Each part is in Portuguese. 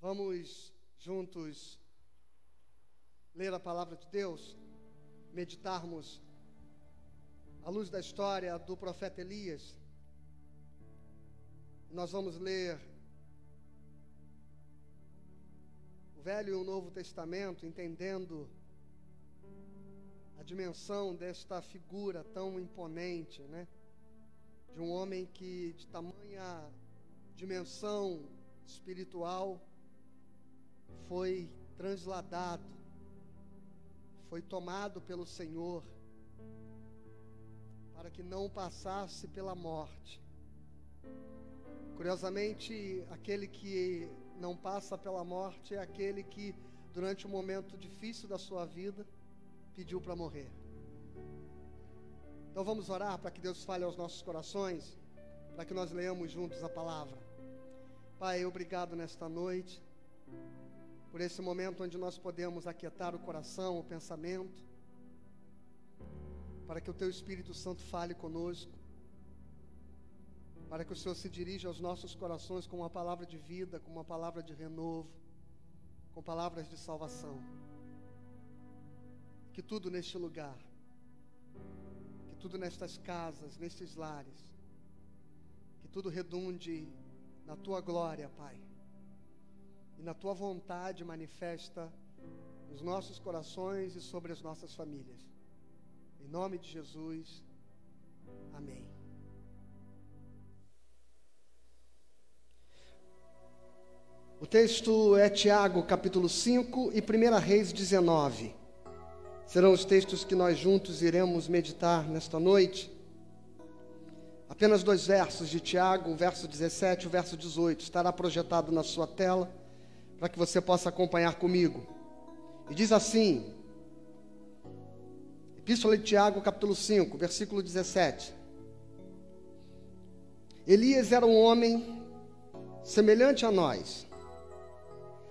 Vamos juntos ler a palavra de Deus, meditarmos à luz da história do profeta Elias. Nós vamos ler o Velho e o Novo Testamento, entendendo a dimensão desta figura tão imponente, né? De um homem que, de tamanha dimensão espiritual, foi transladado, foi tomado pelo Senhor, para que não passasse pela morte. Curiosamente, aquele que não passa pela morte é aquele que, durante um momento difícil da sua vida, pediu para morrer. Então vamos orar para que Deus fale aos nossos corações, para que nós leamos juntos a palavra. Pai, obrigado nesta noite por esse momento onde nós podemos aquietar o coração, o pensamento, para que o Teu Espírito Santo fale conosco, para que o Senhor se dirija aos nossos corações com uma palavra de vida, com uma palavra de renovo, com palavras de salvação. Que tudo neste lugar, que tudo nestas casas, nestes lares, que tudo redunde na Tua glória, Pai e na tua vontade manifesta nos nossos corações e sobre as nossas famílias. Em nome de Jesus, amém. O texto é Tiago, capítulo 5 e 1 Reis 19. Serão os textos que nós juntos iremos meditar nesta noite. Apenas dois versos de Tiago, o verso 17 e o verso 18. Estará projetado na sua tela para que você possa acompanhar comigo. E diz assim, Epístola de Tiago, capítulo 5, versículo 17. Elias era um homem semelhante a nós,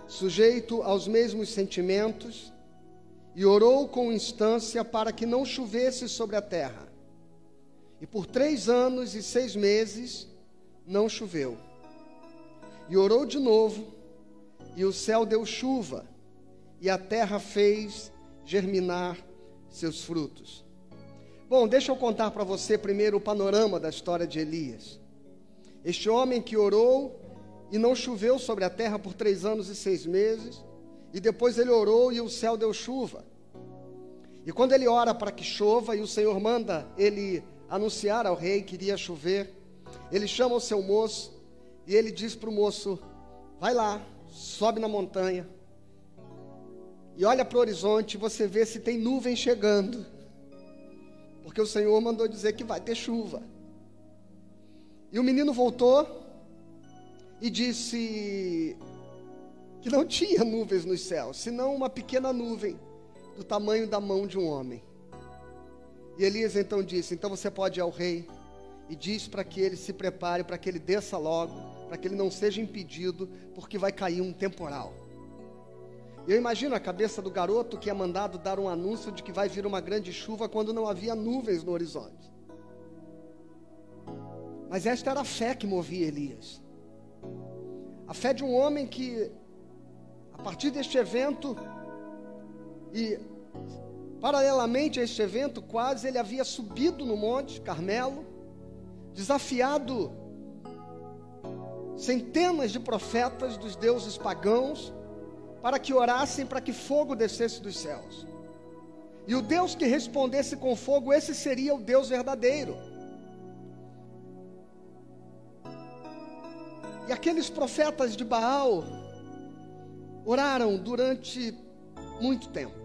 sujeito aos mesmos sentimentos, e orou com instância para que não chovesse sobre a terra. E por três anos e seis meses não choveu. E orou de novo, e o céu deu chuva, e a terra fez germinar seus frutos. Bom, deixa eu contar para você primeiro o panorama da história de Elias. Este homem que orou e não choveu sobre a terra por três anos e seis meses, e depois ele orou e o céu deu chuva. E quando ele ora para que chova e o Senhor manda ele anunciar ao rei que iria chover, ele chama o seu moço e ele diz para o moço: Vai lá, sobe na montanha e olha para o horizonte, você vê se tem nuvem chegando. Porque o Senhor mandou dizer que vai ter chuva. E o menino voltou e disse que não tinha nuvens nos céus, senão uma pequena nuvem do tamanho da mão de um homem. E Elias então disse: Então você pode ir ao rei e diz para que ele se prepare, para que ele desça logo para que ele não seja impedido, porque vai cair um temporal. Eu imagino a cabeça do garoto que é mandado dar um anúncio de que vai vir uma grande chuva quando não havia nuvens no horizonte. Mas esta era a fé que movia Elias. A fé de um homem que, a partir deste evento, e paralelamente a este evento, quase ele havia subido no monte Carmelo, desafiado centenas de profetas dos deuses pagãos para que orassem para que fogo descesse dos céus. E o Deus que respondesse com fogo, esse seria o Deus verdadeiro. E aqueles profetas de Baal oraram durante muito tempo.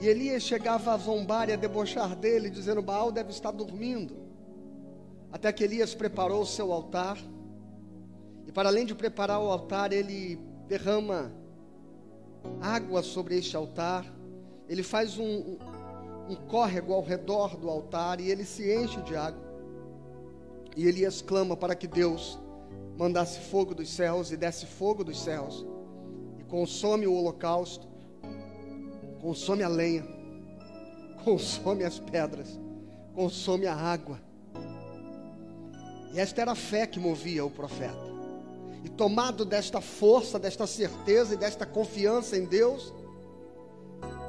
E Elias chegava a zombar e a debochar dele, dizendo: Baal deve estar dormindo até que Elias preparou o seu altar. E para além de preparar o altar, ele derrama água sobre este altar. Ele faz um, um, córrego ao redor do altar e ele se enche de água. E Elias clama para que Deus mandasse fogo dos céus e desse fogo dos céus e consome o holocausto, consome a lenha, consome as pedras, consome a água. E esta era a fé que movia o profeta. E tomado desta força, desta certeza e desta confiança em Deus,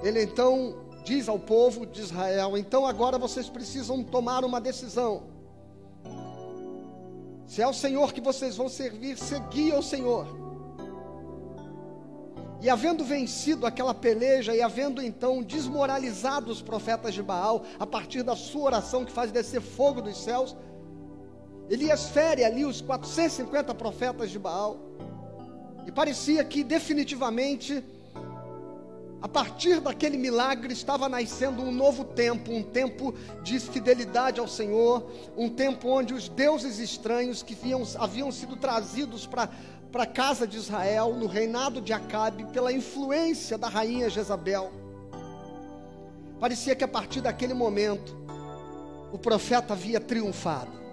ele então diz ao povo de Israel: então agora vocês precisam tomar uma decisão. Se é o Senhor que vocês vão servir, seguir ao Senhor. E havendo vencido aquela peleja e havendo então desmoralizado os profetas de Baal, a partir da sua oração que faz descer fogo dos céus, Elias fere ali os 450 profetas de Baal. E parecia que definitivamente a partir daquele milagre estava nascendo um novo tempo, um tempo de fidelidade ao Senhor, um tempo onde os deuses estranhos que haviam, haviam sido trazidos para a casa de Israel, no reinado de Acabe, pela influência da rainha Jezabel. Parecia que a partir daquele momento, o profeta havia triunfado.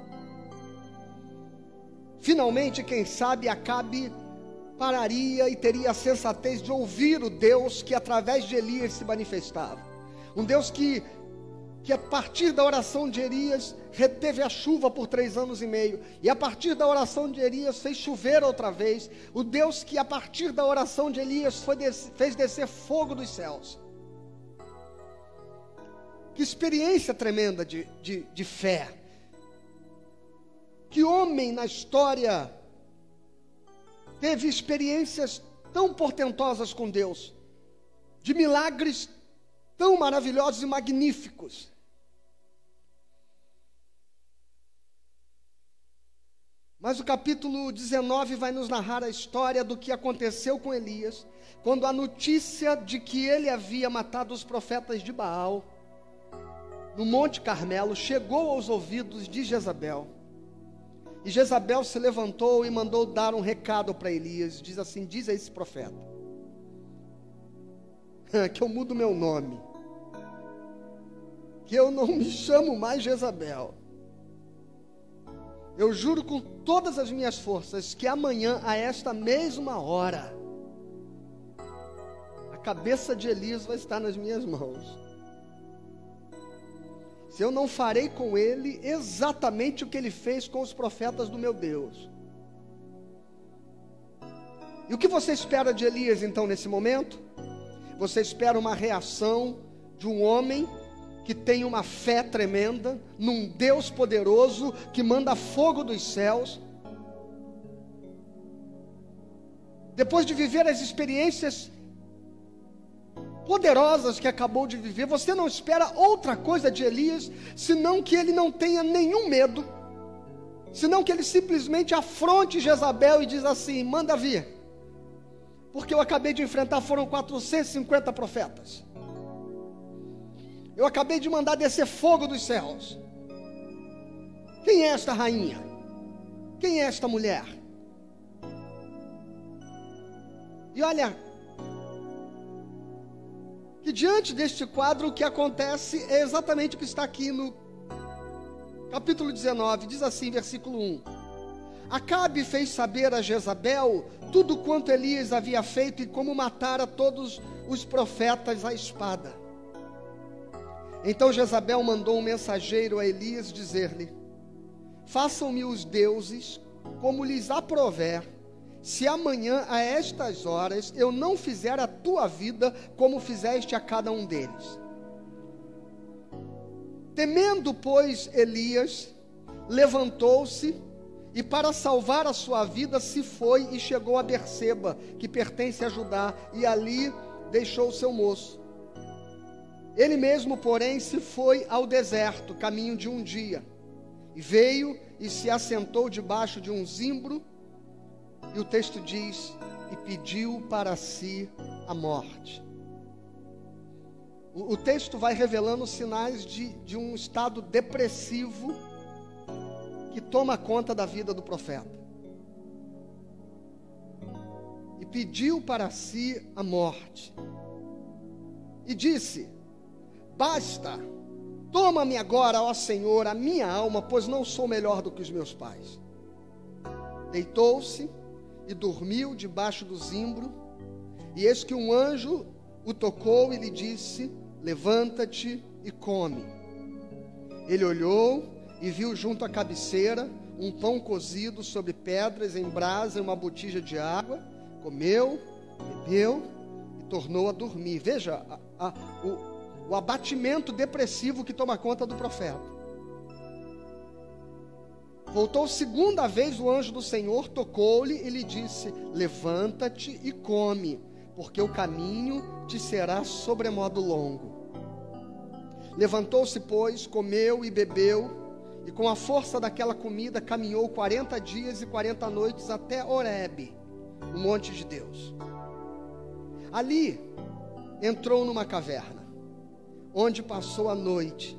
Finalmente, quem sabe, Acabe pararia e teria a sensatez de ouvir o Deus que através de Elias se manifestava. Um Deus que, que a partir da oração de Elias reteve a chuva por três anos e meio, e a partir da oração de Elias fez chover outra vez. O Deus que a partir da oração de Elias foi fez descer fogo dos céus. Que experiência tremenda de, de, de fé. Que homem na história teve experiências tão portentosas com Deus, de milagres tão maravilhosos e magníficos. Mas o capítulo 19 vai nos narrar a história do que aconteceu com Elias, quando a notícia de que ele havia matado os profetas de Baal no Monte Carmelo chegou aos ouvidos de Jezabel. E Jezabel se levantou e mandou dar um recado para Elias. Diz assim: Diz a esse profeta que eu mudo meu nome, que eu não me chamo mais Jezabel. Eu juro com todas as minhas forças que amanhã, a esta mesma hora, a cabeça de Elias vai estar nas minhas mãos se eu não farei com ele exatamente o que ele fez com os profetas do meu Deus. E o que você espera de Elias então nesse momento? Você espera uma reação de um homem que tem uma fé tremenda num Deus poderoso que manda fogo dos céus. Depois de viver as experiências poderosas que acabou de viver, você não espera outra coisa de Elias, senão que ele não tenha nenhum medo, senão que ele simplesmente afronte Jezabel e diz assim: manda vir, porque eu acabei de enfrentar, foram 450 profetas, eu acabei de mandar descer fogo dos céus. Quem é esta rainha? Quem é esta mulher? E olha, que diante deste quadro o que acontece é exatamente o que está aqui no capítulo 19, diz assim, versículo 1. Acabe fez saber a Jezabel tudo quanto Elias havia feito e como matara todos os profetas à espada. Então Jezabel mandou um mensageiro a Elias dizer-lhe: Façam-me os deuses como lhes aprover se amanhã a estas horas eu não fizer a tua vida como fizeste a cada um deles. Temendo, pois, Elias, levantou-se e, para salvar a sua vida, se foi e chegou a Berseba, que pertence a Judá, e ali deixou o seu moço. Ele mesmo, porém, se foi ao deserto, caminho de um dia, e veio e se assentou debaixo de um zimbro e o texto diz: e pediu para si a morte. O, o texto vai revelando sinais de, de um estado depressivo que toma conta da vida do profeta. E pediu para si a morte. E disse: Basta, toma-me agora, ó Senhor, a minha alma, pois não sou melhor do que os meus pais. Deitou-se e dormiu debaixo do zimbro. E eis que um anjo o tocou e lhe disse: Levanta-te e come. Ele olhou e viu junto à cabeceira um pão cozido sobre pedras em brasa e uma botija de água. Comeu, bebeu e tornou a dormir. Veja a, a, o, o abatimento depressivo que toma conta do profeta. Voltou segunda vez o anjo do Senhor, tocou-lhe e lhe disse: Levanta-te e come, porque o caminho te será sobremodo longo. Levantou-se, pois, comeu e bebeu e com a força daquela comida caminhou 40 dias e 40 noites até Horebe, o monte de Deus. Ali entrou numa caverna, onde passou a noite.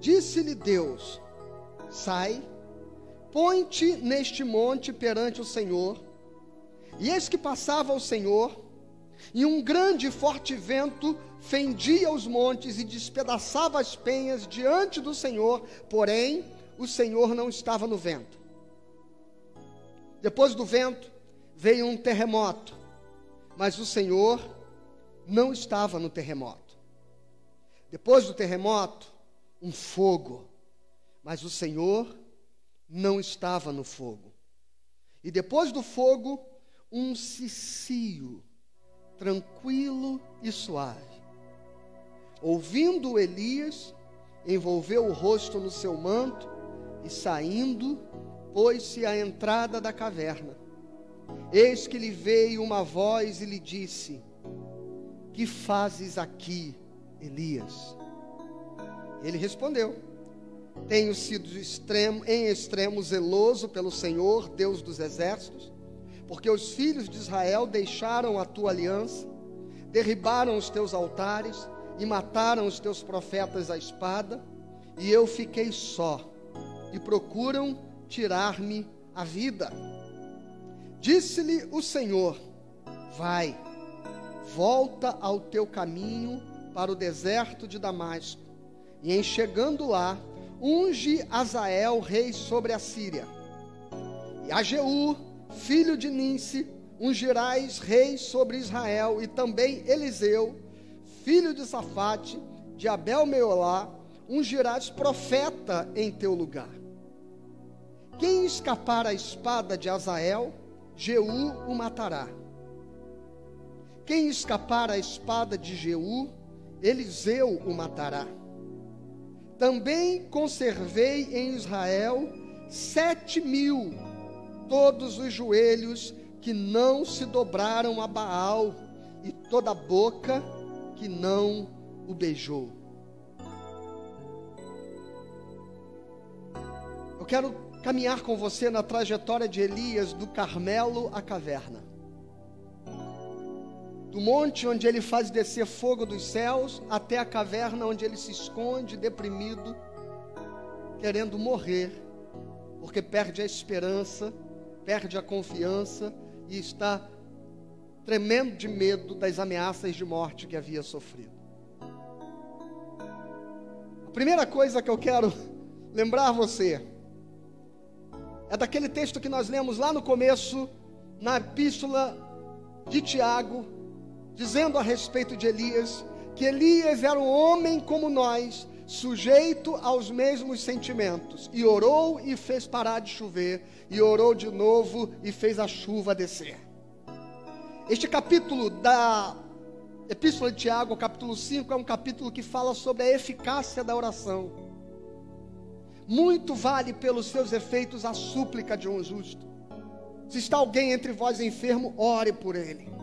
Disse-lhe Deus: Sai, põe-te neste monte perante o Senhor. E eis que passava o Senhor, e um grande e forte vento fendia os montes e despedaçava as penhas diante do Senhor, porém o Senhor não estava no vento. Depois do vento veio um terremoto, mas o Senhor não estava no terremoto. Depois do terremoto, um fogo, mas o Senhor não estava no fogo. E depois do fogo, um cicio, tranquilo e suave. Ouvindo Elias, envolveu o rosto no seu manto e saindo, pôs-se à entrada da caverna. Eis que lhe veio uma voz e lhe disse: Que fazes aqui, Elias? Ele respondeu: Tenho sido extremo, em extremo zeloso pelo Senhor, Deus dos exércitos, porque os filhos de Israel deixaram a tua aliança, derribaram os teus altares e mataram os teus profetas à espada, e eu fiquei só, e procuram tirar-me a vida. Disse-lhe o Senhor: Vai, volta ao teu caminho para o deserto de Damasco, e em chegando lá, unge Azael rei sobre a Síria. E a Jeú, filho de Ninse, ungirás rei sobre Israel, e também Eliseu, filho de Safate, de Abel Meolá, ungirás profeta em teu lugar. Quem escapar à espada de Azael, Jeú o matará. Quem escapar à espada de Jeú, Eliseu o matará. Também conservei em Israel sete mil, todos os joelhos que não se dobraram a Baal, e toda a boca que não o beijou. Eu quero caminhar com você na trajetória de Elias do Carmelo à caverna. Do monte onde ele faz descer fogo dos céus até a caverna onde ele se esconde deprimido, querendo morrer, porque perde a esperança, perde a confiança e está tremendo de medo das ameaças de morte que havia sofrido. A primeira coisa que eu quero lembrar você é daquele texto que nós lemos lá no começo, na epístola de Tiago, dizendo a respeito de Elias, que Elias era um homem como nós, sujeito aos mesmos sentimentos, e orou e fez parar de chover, e orou de novo e fez a chuva descer. Este capítulo da Epístola de Tiago, capítulo 5, é um capítulo que fala sobre a eficácia da oração. Muito vale pelos seus efeitos a súplica de um justo. Se está alguém entre vós enfermo, ore por ele.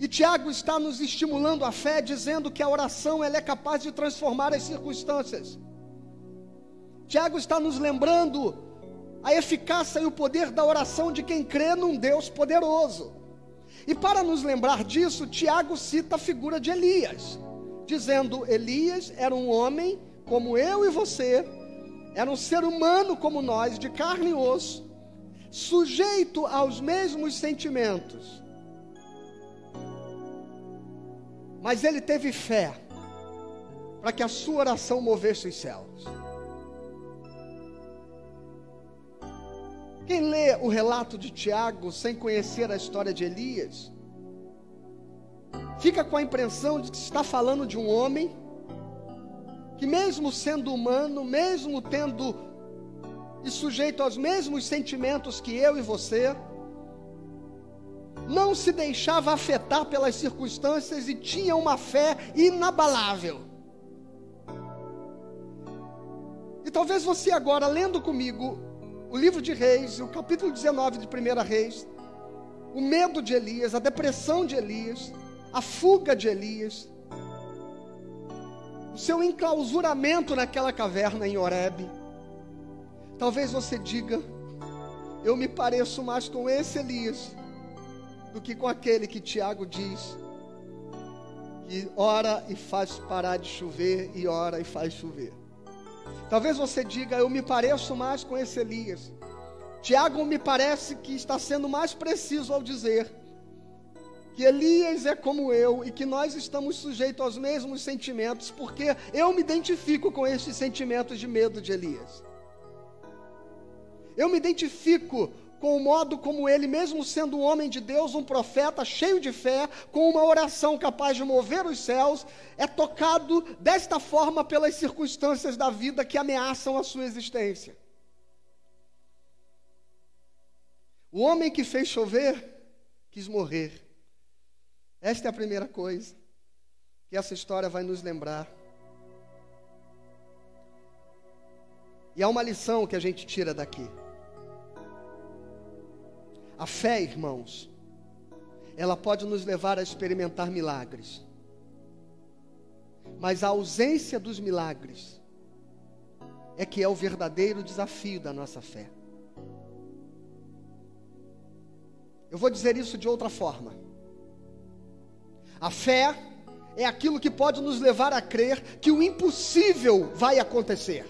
E Tiago está nos estimulando a fé, dizendo que a oração ela é capaz de transformar as circunstâncias. Tiago está nos lembrando a eficácia e o poder da oração de quem crê num Deus poderoso. E para nos lembrar disso, Tiago cita a figura de Elias. dizendo: Elias era um homem como eu e você, era um ser humano como nós, de carne e osso, sujeito aos mesmos sentimentos. Mas ele teve fé para que a sua oração movesse os céus. Quem lê o relato de Tiago sem conhecer a história de Elias, fica com a impressão de que está falando de um homem que, mesmo sendo humano, mesmo tendo e sujeito aos mesmos sentimentos que eu e você, não se deixava afetar pelas circunstâncias e tinha uma fé inabalável. E talvez você agora, lendo comigo o livro de Reis, o capítulo 19 de 1 Reis, o medo de Elias, a depressão de Elias, a fuga de Elias, o seu enclausuramento naquela caverna em Horebe. Talvez você diga: Eu me pareço mais com esse Elias do que com aquele que Tiago diz que ora e faz parar de chover e ora e faz chover. Talvez você diga, eu me pareço mais com esse Elias. Tiago me parece que está sendo mais preciso ao dizer que Elias é como eu e que nós estamos sujeitos aos mesmos sentimentos, porque eu me identifico com esses sentimentos de medo de Elias. Eu me identifico com o modo como ele, mesmo sendo um homem de Deus, um profeta cheio de fé, com uma oração capaz de mover os céus, é tocado desta forma pelas circunstâncias da vida que ameaçam a sua existência. O homem que fez chover quis morrer. Esta é a primeira coisa que essa história vai nos lembrar. E há uma lição que a gente tira daqui. A fé, irmãos, ela pode nos levar a experimentar milagres. Mas a ausência dos milagres é que é o verdadeiro desafio da nossa fé. Eu vou dizer isso de outra forma. A fé é aquilo que pode nos levar a crer que o impossível vai acontecer.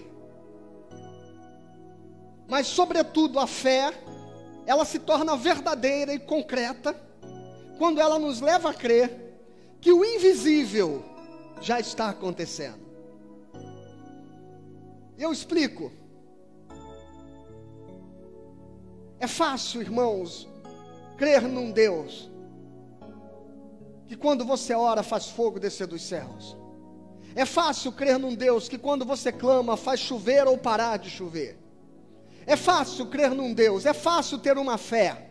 Mas, sobretudo, a fé ela se torna verdadeira e concreta quando ela nos leva a crer que o invisível já está acontecendo. Eu explico. É fácil, irmãos, crer num Deus que quando você ora faz fogo descer dos céus. É fácil crer num Deus que quando você clama faz chover ou parar de chover. É fácil crer num Deus, é fácil ter uma fé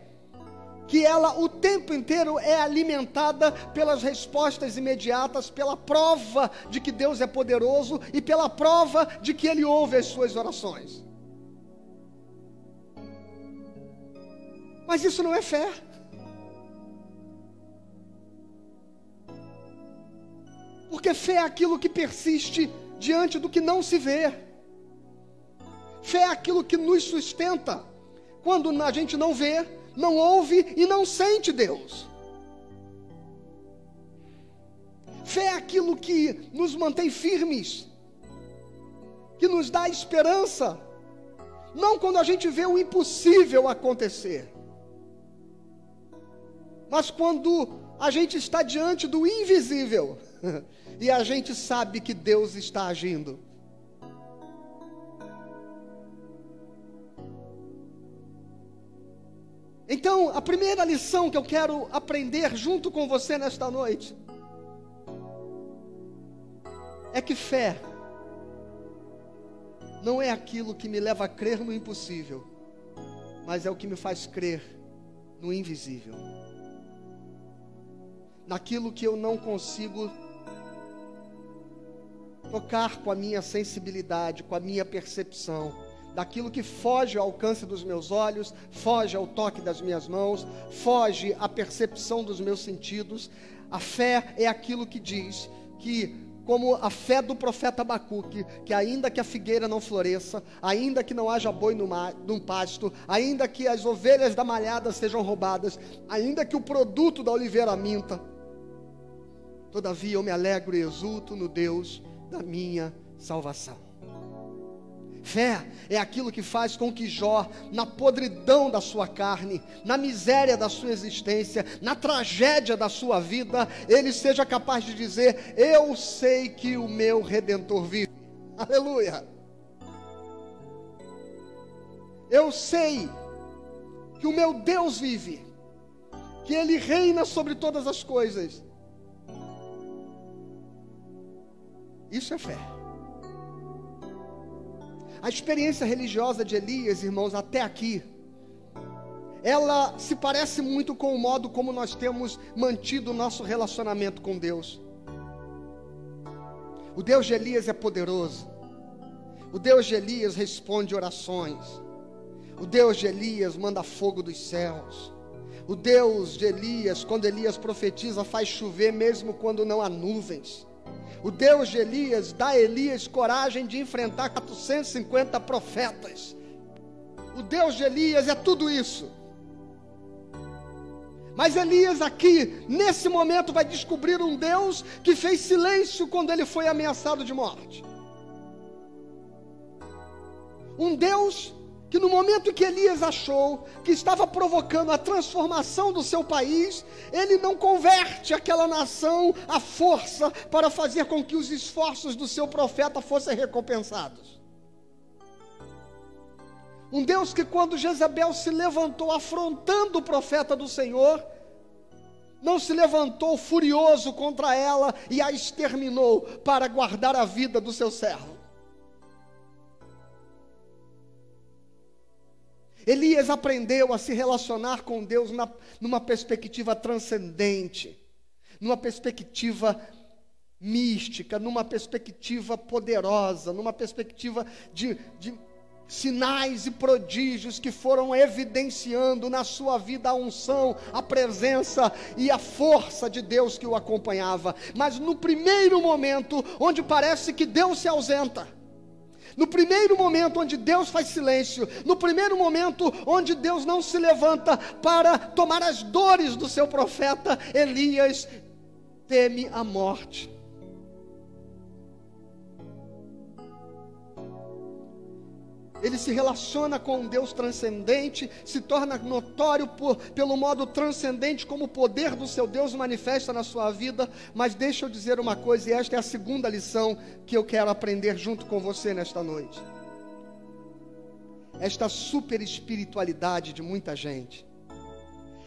que ela o tempo inteiro é alimentada pelas respostas imediatas, pela prova de que Deus é poderoso e pela prova de que Ele ouve as suas orações. Mas isso não é fé. Porque fé é aquilo que persiste diante do que não se vê. Fé é aquilo que nos sustenta quando a gente não vê, não ouve e não sente Deus. Fé é aquilo que nos mantém firmes, que nos dá esperança, não quando a gente vê o impossível acontecer, mas quando a gente está diante do invisível e a gente sabe que Deus está agindo. Então, a primeira lição que eu quero aprender junto com você nesta noite é que fé não é aquilo que me leva a crer no impossível, mas é o que me faz crer no invisível. Naquilo que eu não consigo tocar com a minha sensibilidade, com a minha percepção daquilo que foge ao alcance dos meus olhos, foge ao toque das minhas mãos, foge à percepção dos meus sentidos. A fé é aquilo que diz que como a fé do profeta Abacuque, que ainda que a figueira não floresça, ainda que não haja boi no, mar, no pasto, ainda que as ovelhas da malhada sejam roubadas, ainda que o produto da oliveira minta, Todavia eu me alegro e exulto no Deus da minha salvação. Fé é aquilo que faz com que Jó, na podridão da sua carne, na miséria da sua existência, na tragédia da sua vida, ele seja capaz de dizer: Eu sei que o meu redentor vive. Aleluia. Eu sei que o meu Deus vive, que Ele reina sobre todas as coisas. Isso é fé. A experiência religiosa de Elias, irmãos, até aqui, ela se parece muito com o modo como nós temos mantido o nosso relacionamento com Deus. O Deus de Elias é poderoso. O Deus de Elias responde orações. O Deus de Elias manda fogo dos céus. O Deus de Elias, quando Elias profetiza, faz chover mesmo quando não há nuvens. O Deus de Elias dá a Elias coragem de enfrentar 450 profetas. O Deus de Elias é tudo isso. Mas Elias aqui, nesse momento, vai descobrir um Deus que fez silêncio quando ele foi ameaçado de morte. Um Deus que no momento que Elias achou que estava provocando a transformação do seu país, ele não converte aquela nação à força para fazer com que os esforços do seu profeta fossem recompensados. Um Deus que, quando Jezabel se levantou afrontando o profeta do Senhor, não se levantou furioso contra ela e a exterminou para guardar a vida do seu servo. Elias aprendeu a se relacionar com Deus na, numa perspectiva transcendente, numa perspectiva mística, numa perspectiva poderosa, numa perspectiva de, de sinais e prodígios que foram evidenciando na sua vida a unção, a presença e a força de Deus que o acompanhava. Mas no primeiro momento, onde parece que Deus se ausenta, no primeiro momento onde Deus faz silêncio, no primeiro momento onde Deus não se levanta para tomar as dores do seu profeta, Elias teme a morte. Ele se relaciona com um Deus transcendente, se torna notório por, pelo modo transcendente como o poder do seu Deus manifesta na sua vida. Mas deixa eu dizer uma coisa, e esta é a segunda lição que eu quero aprender junto com você nesta noite. Esta super espiritualidade de muita gente,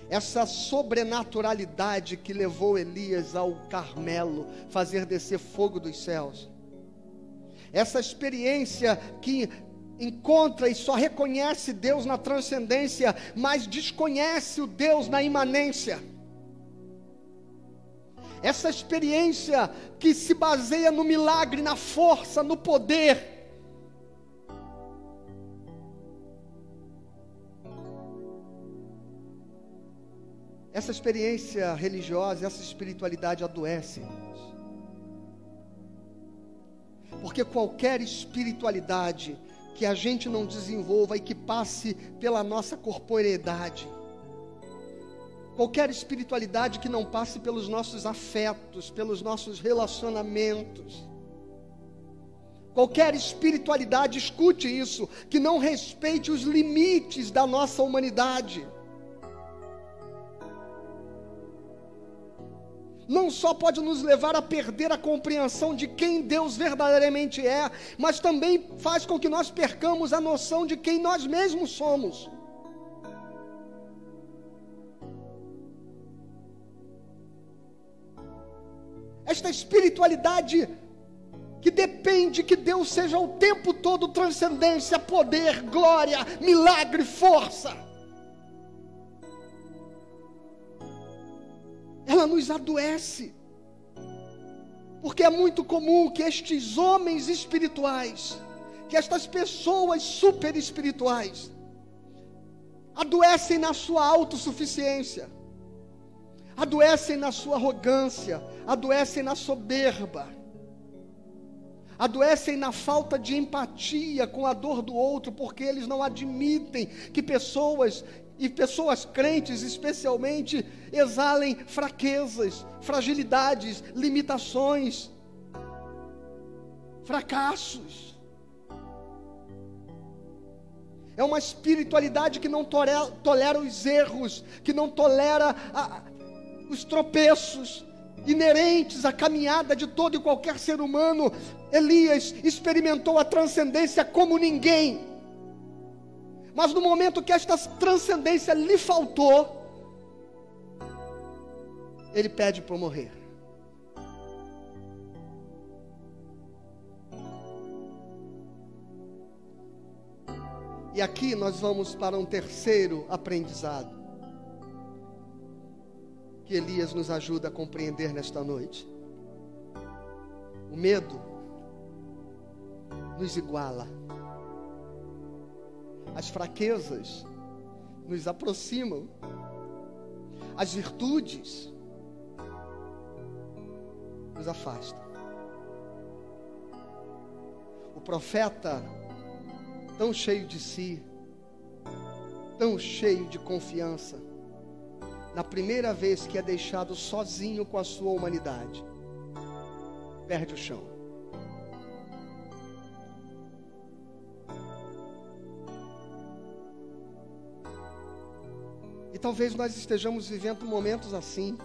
essa sobrenaturalidade que levou Elias ao Carmelo, fazer descer fogo dos céus, essa experiência que encontra e só reconhece Deus na transcendência, mas desconhece o Deus na imanência. Essa experiência que se baseia no milagre, na força, no poder. Essa experiência religiosa, essa espiritualidade adoece. Porque qualquer espiritualidade que a gente não desenvolva e que passe pela nossa corporeidade. Qualquer espiritualidade que não passe pelos nossos afetos, pelos nossos relacionamentos. Qualquer espiritualidade, escute isso, que não respeite os limites da nossa humanidade. Não só pode nos levar a perder a compreensão de quem Deus verdadeiramente é, mas também faz com que nós percamos a noção de quem nós mesmos somos. Esta espiritualidade que depende que Deus seja o tempo todo transcendência, poder, glória, milagre, força. Ela nos adoece. Porque é muito comum que estes homens espirituais, que estas pessoas super espirituais, adoecem na sua autossuficiência, adoecem na sua arrogância, adoecem na soberba, adoecem na falta de empatia com a dor do outro, porque eles não admitem que pessoas e pessoas crentes especialmente exalem fraquezas, fragilidades, limitações, fracassos. É uma espiritualidade que não tolera, os erros, que não tolera a, os tropeços inerentes à caminhada de todo e qualquer ser humano. Elias experimentou a transcendência como ninguém. Mas no momento que esta transcendência lhe faltou, ele pede para morrer. E aqui nós vamos para um terceiro aprendizado que Elias nos ajuda a compreender nesta noite. O medo nos iguala. As fraquezas nos aproximam. As virtudes nos afastam. O profeta, tão cheio de si, tão cheio de confiança, na primeira vez que é deixado sozinho com a sua humanidade, perde o chão. Talvez nós estejamos vivendo momentos assim.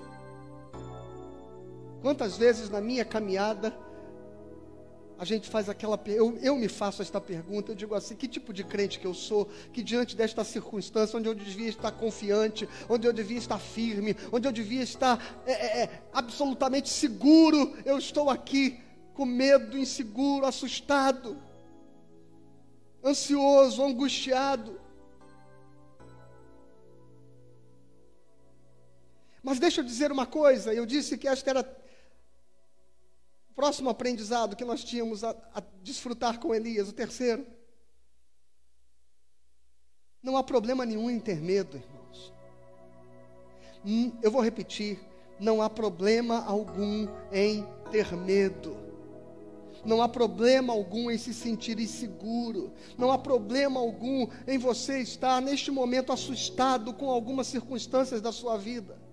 Quantas vezes na minha caminhada a gente faz aquela. Eu, eu me faço esta pergunta, eu digo assim: que tipo de crente que eu sou, que diante desta circunstância, onde eu devia estar confiante, onde eu devia estar firme, onde eu devia estar é, é, é, absolutamente seguro, eu estou aqui com medo, inseguro, assustado, ansioso, angustiado. Mas deixa eu dizer uma coisa, eu disse que esta era Próximo aprendizado que nós tínhamos a, a desfrutar com Elias, o terceiro. Não há problema nenhum em ter medo, irmãos. Hum, eu vou repetir: não há problema algum em ter medo. Não há problema algum em se sentir inseguro. Não há problema algum em você estar neste momento assustado com algumas circunstâncias da sua vida.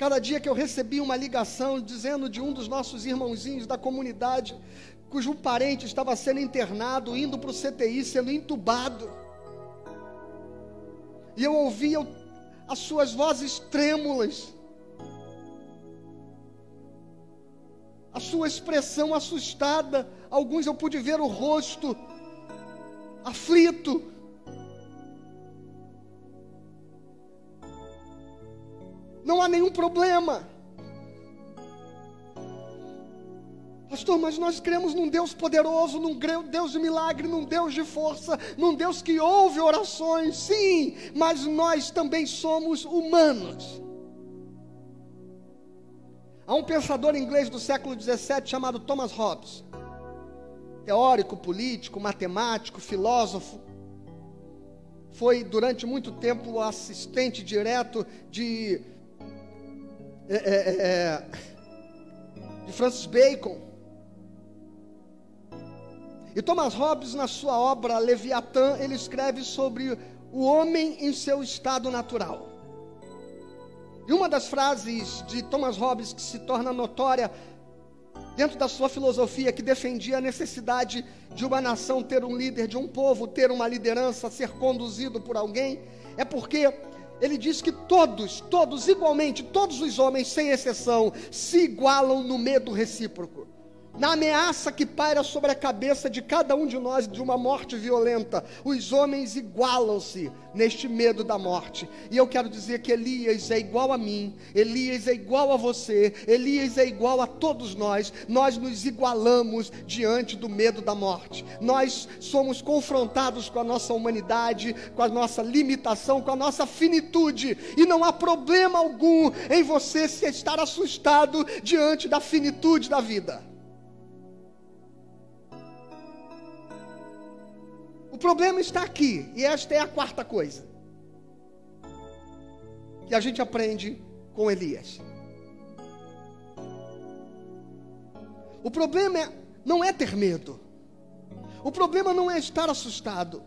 Cada dia que eu recebi uma ligação dizendo de um dos nossos irmãozinhos da comunidade, cujo parente estava sendo internado, indo para o CTI, sendo entubado. E eu ouvia as suas vozes trêmulas, a sua expressão assustada. Alguns eu pude ver o rosto aflito. Não há nenhum problema. Pastor, mas nós cremos num Deus poderoso, num Deus de milagre, num Deus de força, num Deus que ouve orações, sim, mas nós também somos humanos. Há um pensador inglês do século XVII chamado Thomas Hobbes, teórico, político, matemático, filósofo, foi durante muito tempo assistente direto de é, é, é, é, de Francis Bacon. E Thomas Hobbes, na sua obra Leviatã, ele escreve sobre o homem em seu estado natural. E uma das frases de Thomas Hobbes que se torna notória dentro da sua filosofia, que defendia a necessidade de uma nação ter um líder, de um povo ter uma liderança, ser conduzido por alguém, é porque ele diz que todos, todos igualmente, todos os homens, sem exceção, se igualam no medo recíproco na ameaça que paira sobre a cabeça de cada um de nós de uma morte violenta. Os homens igualam-se neste medo da morte. E eu quero dizer que Elias é igual a mim, Elias é igual a você, Elias é igual a todos nós. Nós nos igualamos diante do medo da morte. Nós somos confrontados com a nossa humanidade, com a nossa limitação, com a nossa finitude. E não há problema algum em você se estar assustado diante da finitude da vida. Problema está aqui, e esta é a quarta coisa que a gente aprende com Elias. O problema é, não é ter medo. O problema não é estar assustado.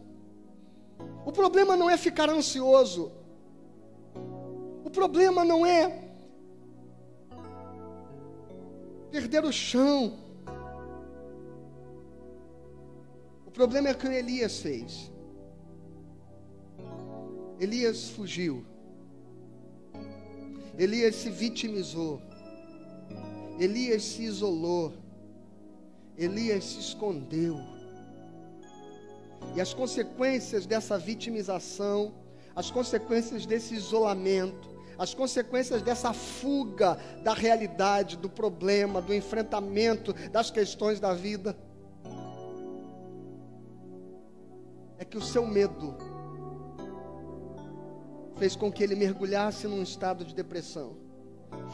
O problema não é ficar ansioso. O problema não é perder o chão. Problema é o que Elias fez. Elias fugiu. Elias se vitimizou. Elias se isolou. Elias se escondeu. E as consequências dessa vitimização, as consequências desse isolamento, as consequências dessa fuga da realidade, do problema, do enfrentamento das questões da vida, que o seu medo fez com que ele mergulhasse num estado de depressão,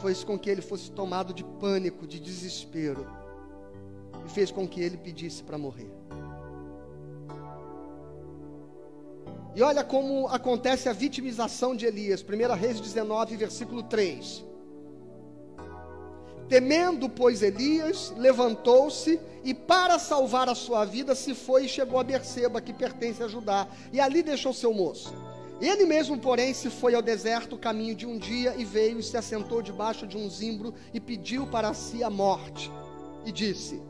fez com que ele fosse tomado de pânico, de desespero, e fez com que ele pedisse para morrer. E olha como acontece a vitimização de Elias. 1 Reis 19, versículo 3. Temendo, pois, Elias, levantou-se e, para salvar a sua vida, se foi e chegou a Berseba, que pertence a Judá, e ali deixou seu moço. Ele mesmo, porém, se foi ao deserto, caminho de um dia, e veio e se assentou debaixo de um zimbro e pediu para si a morte. E disse: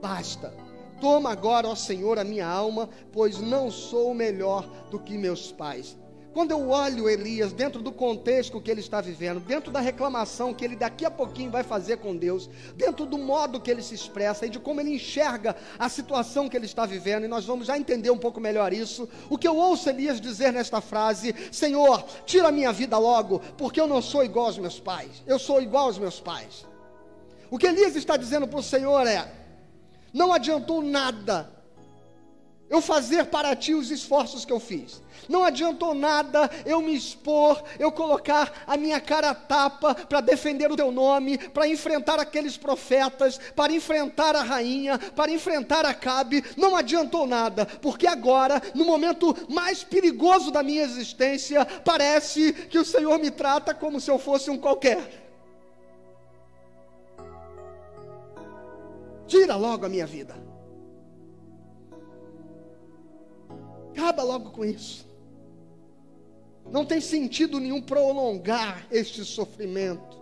Basta Toma agora, ó Senhor, a minha alma, pois não sou melhor do que meus pais. Quando eu olho Elias dentro do contexto que ele está vivendo, dentro da reclamação que ele daqui a pouquinho vai fazer com Deus, dentro do modo que ele se expressa e de como ele enxerga a situação que ele está vivendo, e nós vamos já entender um pouco melhor isso. O que eu ouço Elias dizer nesta frase: Senhor, tira a minha vida logo, porque eu não sou igual aos meus pais, eu sou igual aos meus pais. O que Elias está dizendo para o Senhor é: não adiantou nada eu fazer para ti os esforços que eu fiz. Não adiantou nada eu me expor, eu colocar a minha cara a tapa para defender o teu nome, para enfrentar aqueles profetas, para enfrentar a rainha, para enfrentar a Cabe. Não adiantou nada, porque agora, no momento mais perigoso da minha existência, parece que o Senhor me trata como se eu fosse um qualquer. Tira logo a minha vida. Acaba logo com isso. Não tem sentido nenhum prolongar este sofrimento.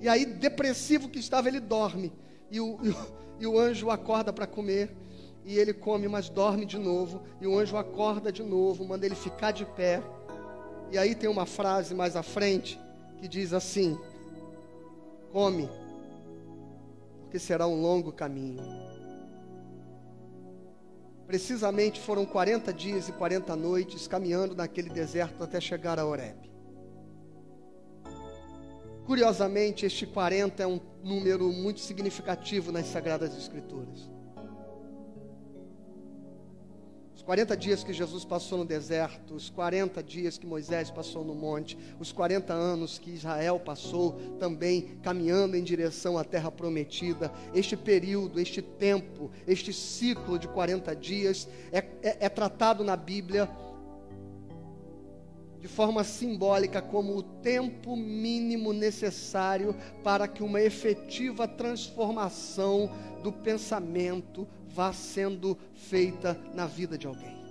E aí, depressivo que estava, ele dorme. E o, e o, e o anjo acorda para comer. E ele come, mas dorme de novo. E o anjo acorda de novo, manda ele ficar de pé. E aí tem uma frase mais à frente que diz assim: Come que será um longo caminho. Precisamente foram 40 dias e 40 noites caminhando naquele deserto até chegar a Horeb. Curiosamente, este 40 é um número muito significativo nas Sagradas Escrituras. Os 40 dias que Jesus passou no deserto, os 40 dias que Moisés passou no monte, os 40 anos que Israel passou também caminhando em direção à terra prometida, este período, este tempo, este ciclo de 40 dias é, é, é tratado na Bíblia de forma simbólica como o tempo mínimo necessário para que uma efetiva transformação do pensamento vá sendo feita na vida de alguém.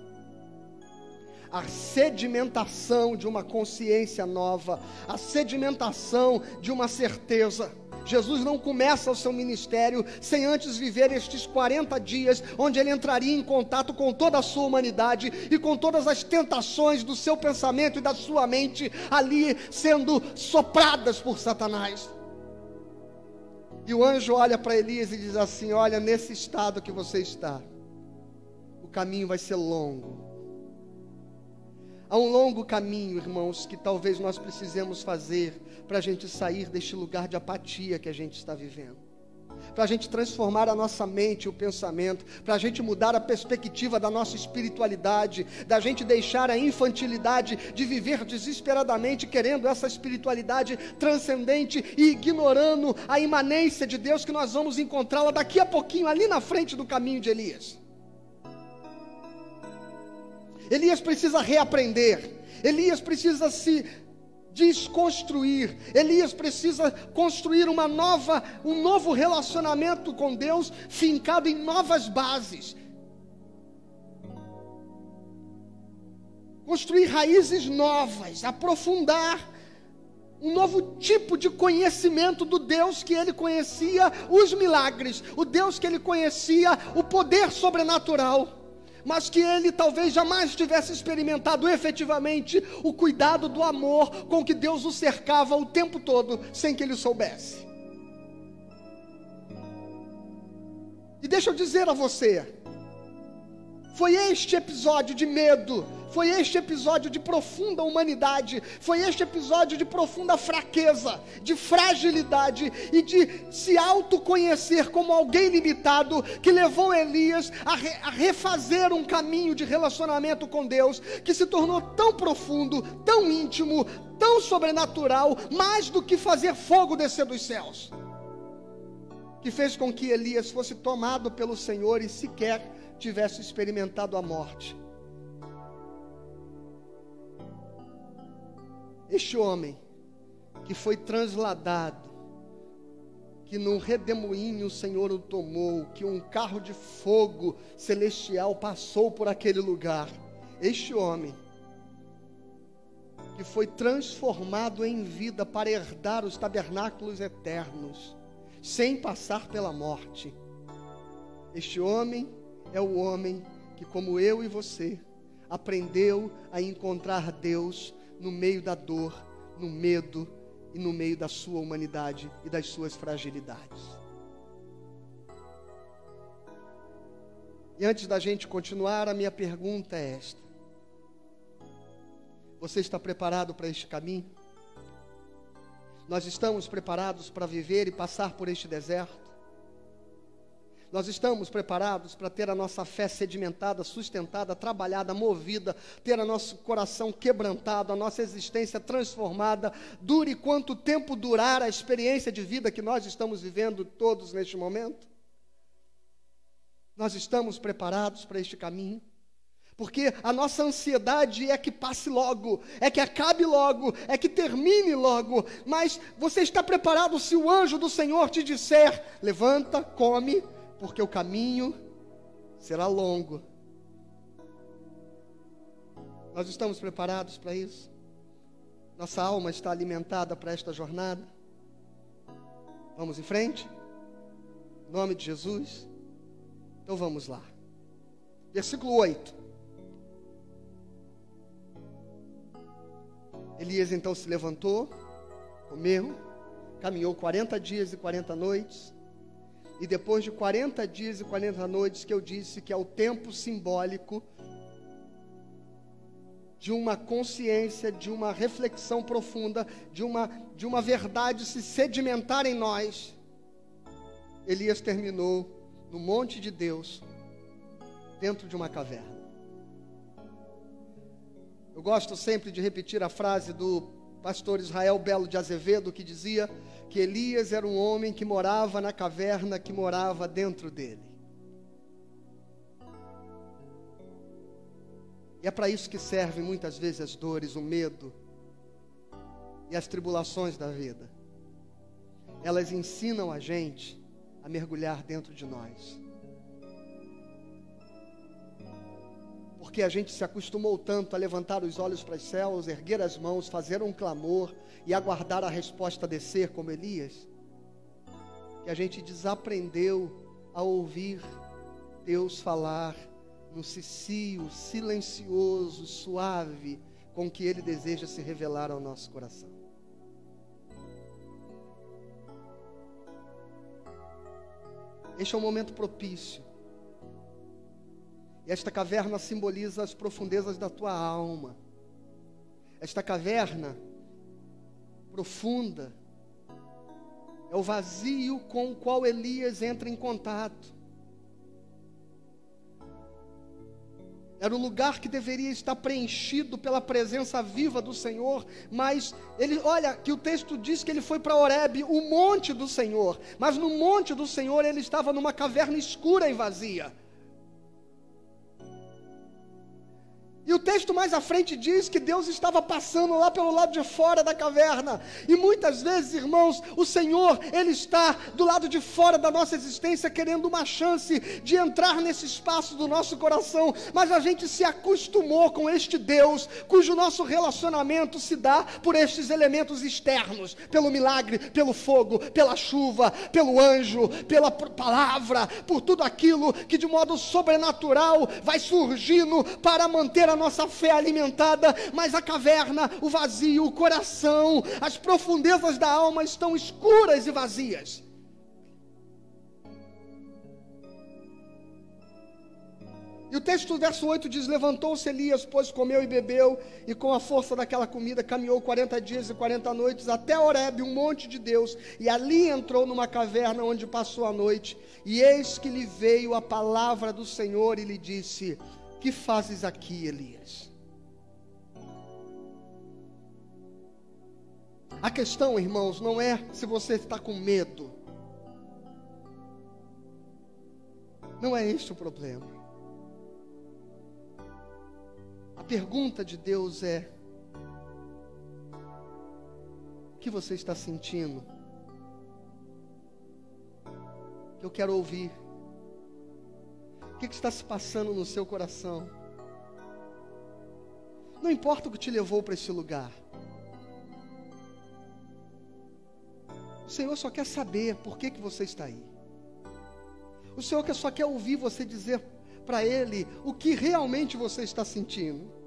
A sedimentação de uma consciência nova, a sedimentação de uma certeza. Jesus não começa o seu ministério sem antes viver estes 40 dias, onde ele entraria em contato com toda a sua humanidade e com todas as tentações do seu pensamento e da sua mente ali sendo sopradas por Satanás. E o anjo olha para Elias e diz assim: Olha, nesse estado que você está, o caminho vai ser longo. Há um longo caminho, irmãos, que talvez nós precisemos fazer para a gente sair deste lugar de apatia que a gente está vivendo para a gente transformar a nossa mente o pensamento, para a gente mudar a perspectiva da nossa espiritualidade, da gente deixar a infantilidade de viver desesperadamente querendo essa espiritualidade transcendente e ignorando a imanência de Deus que nós vamos encontrá-la daqui a pouquinho, ali na frente do caminho de Elias. Elias precisa reaprender, Elias precisa se desconstruir. Elias precisa construir uma nova, um novo relacionamento com Deus, fincado em novas bases. Construir raízes novas, aprofundar um novo tipo de conhecimento do Deus que ele conhecia, os milagres, o Deus que ele conhecia, o poder sobrenatural mas que ele talvez jamais tivesse experimentado efetivamente o cuidado do amor com que Deus o cercava o tempo todo, sem que ele soubesse. E deixa eu dizer a você, foi este episódio de medo, foi este episódio de profunda humanidade, foi este episódio de profunda fraqueza, de fragilidade e de se autoconhecer como alguém limitado que levou Elias a, re, a refazer um caminho de relacionamento com Deus que se tornou tão profundo, tão íntimo, tão sobrenatural, mais do que fazer fogo descer dos céus. Que fez com que Elias fosse tomado pelo Senhor e sequer tivesse experimentado a morte. Este homem que foi transladado, que num redemoinho o Senhor o tomou, que um carro de fogo celestial passou por aquele lugar. Este homem que foi transformado em vida para herdar os tabernáculos eternos, sem passar pela morte. Este homem é o homem que, como eu e você, aprendeu a encontrar Deus no meio da dor, no medo e no meio da sua humanidade e das suas fragilidades. E antes da gente continuar, a minha pergunta é esta: Você está preparado para este caminho? Nós estamos preparados para viver e passar por este deserto? Nós estamos preparados para ter a nossa fé sedimentada, sustentada, trabalhada, movida, ter o nosso coração quebrantado, a nossa existência transformada, dure quanto tempo durar a experiência de vida que nós estamos vivendo todos neste momento? Nós estamos preparados para este caminho? Porque a nossa ansiedade é que passe logo, é que acabe logo, é que termine logo. Mas você está preparado se o anjo do Senhor te disser: levanta, come, porque o caminho será longo. Nós estamos preparados para isso? Nossa alma está alimentada para esta jornada? Vamos em frente? Em nome de Jesus? Então vamos lá. Versículo 8. Elias então se levantou, comeu, caminhou 40 dias e 40 noites e depois de 40 dias e 40 noites que eu disse que é o tempo simbólico de uma consciência, de uma reflexão profunda, de uma, de uma verdade se sedimentar em nós, Elias terminou no monte de Deus, dentro de uma caverna. Eu gosto sempre de repetir a frase do pastor Israel Belo de Azevedo, que dizia: que Elias era um homem que morava na caverna que morava dentro dele. E é para isso que servem muitas vezes as dores, o medo e as tribulações da vida. Elas ensinam a gente a mergulhar dentro de nós. porque a gente se acostumou tanto a levantar os olhos para os céus, erguer as mãos, fazer um clamor e aguardar a resposta descer, como Elias, que a gente desaprendeu a ouvir Deus falar no cicio silencioso, suave, com que Ele deseja se revelar ao nosso coração. Este é um momento propício esta caverna simboliza as profundezas da tua alma. Esta caverna profunda é o vazio com o qual Elias entra em contato. Era o lugar que deveria estar preenchido pela presença viva do Senhor, mas ele, olha, que o texto diz que ele foi para Horebe, o monte do Senhor, mas no monte do Senhor ele estava numa caverna escura e vazia. E o texto mais à frente diz que Deus estava passando lá pelo lado de fora da caverna. E muitas vezes, irmãos, o Senhor, Ele está do lado de fora da nossa existência, querendo uma chance de entrar nesse espaço do nosso coração. Mas a gente se acostumou com este Deus, cujo nosso relacionamento se dá por estes elementos externos pelo milagre, pelo fogo, pela chuva, pelo anjo, pela palavra, por tudo aquilo que de modo sobrenatural vai surgindo para manter a nossa fé alimentada, mas a caverna, o vazio, o coração, as profundezas da alma estão escuras e vazias. E o texto, verso 8 diz: Levantou-se Elias, pois comeu e bebeu, e com a força daquela comida caminhou 40 dias e 40 noites até Horebe, um monte de Deus, e ali entrou numa caverna onde passou a noite. E eis que lhe veio a palavra do Senhor e lhe disse: que fazes aqui, Elias? A questão, irmãos, não é se você está com medo. Não é este o problema. A pergunta de Deus é: o que você está sentindo? Eu quero ouvir que, que está se passando no seu coração. Não importa o que te levou para esse lugar. O Senhor só quer saber por que, que você está aí. O Senhor só quer ouvir você dizer para Ele o que realmente você está sentindo.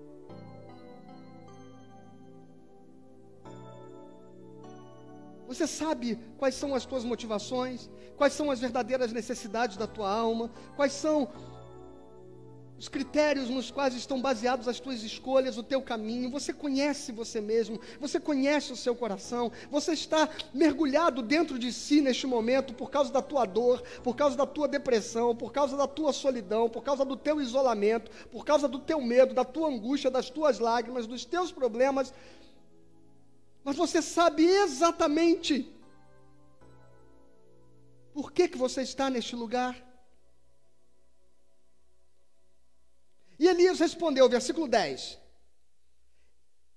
Você sabe quais são as tuas motivações, quais são as verdadeiras necessidades da tua alma, quais são os critérios nos quais estão baseadas as tuas escolhas, o teu caminho. Você conhece você mesmo, você conhece o seu coração, você está mergulhado dentro de si neste momento por causa da tua dor, por causa da tua depressão, por causa da tua solidão, por causa do teu isolamento, por causa do teu medo, da tua angústia, das tuas lágrimas, dos teus problemas mas você sabe exatamente por que, que você está neste lugar. E Elias respondeu, versículo 10: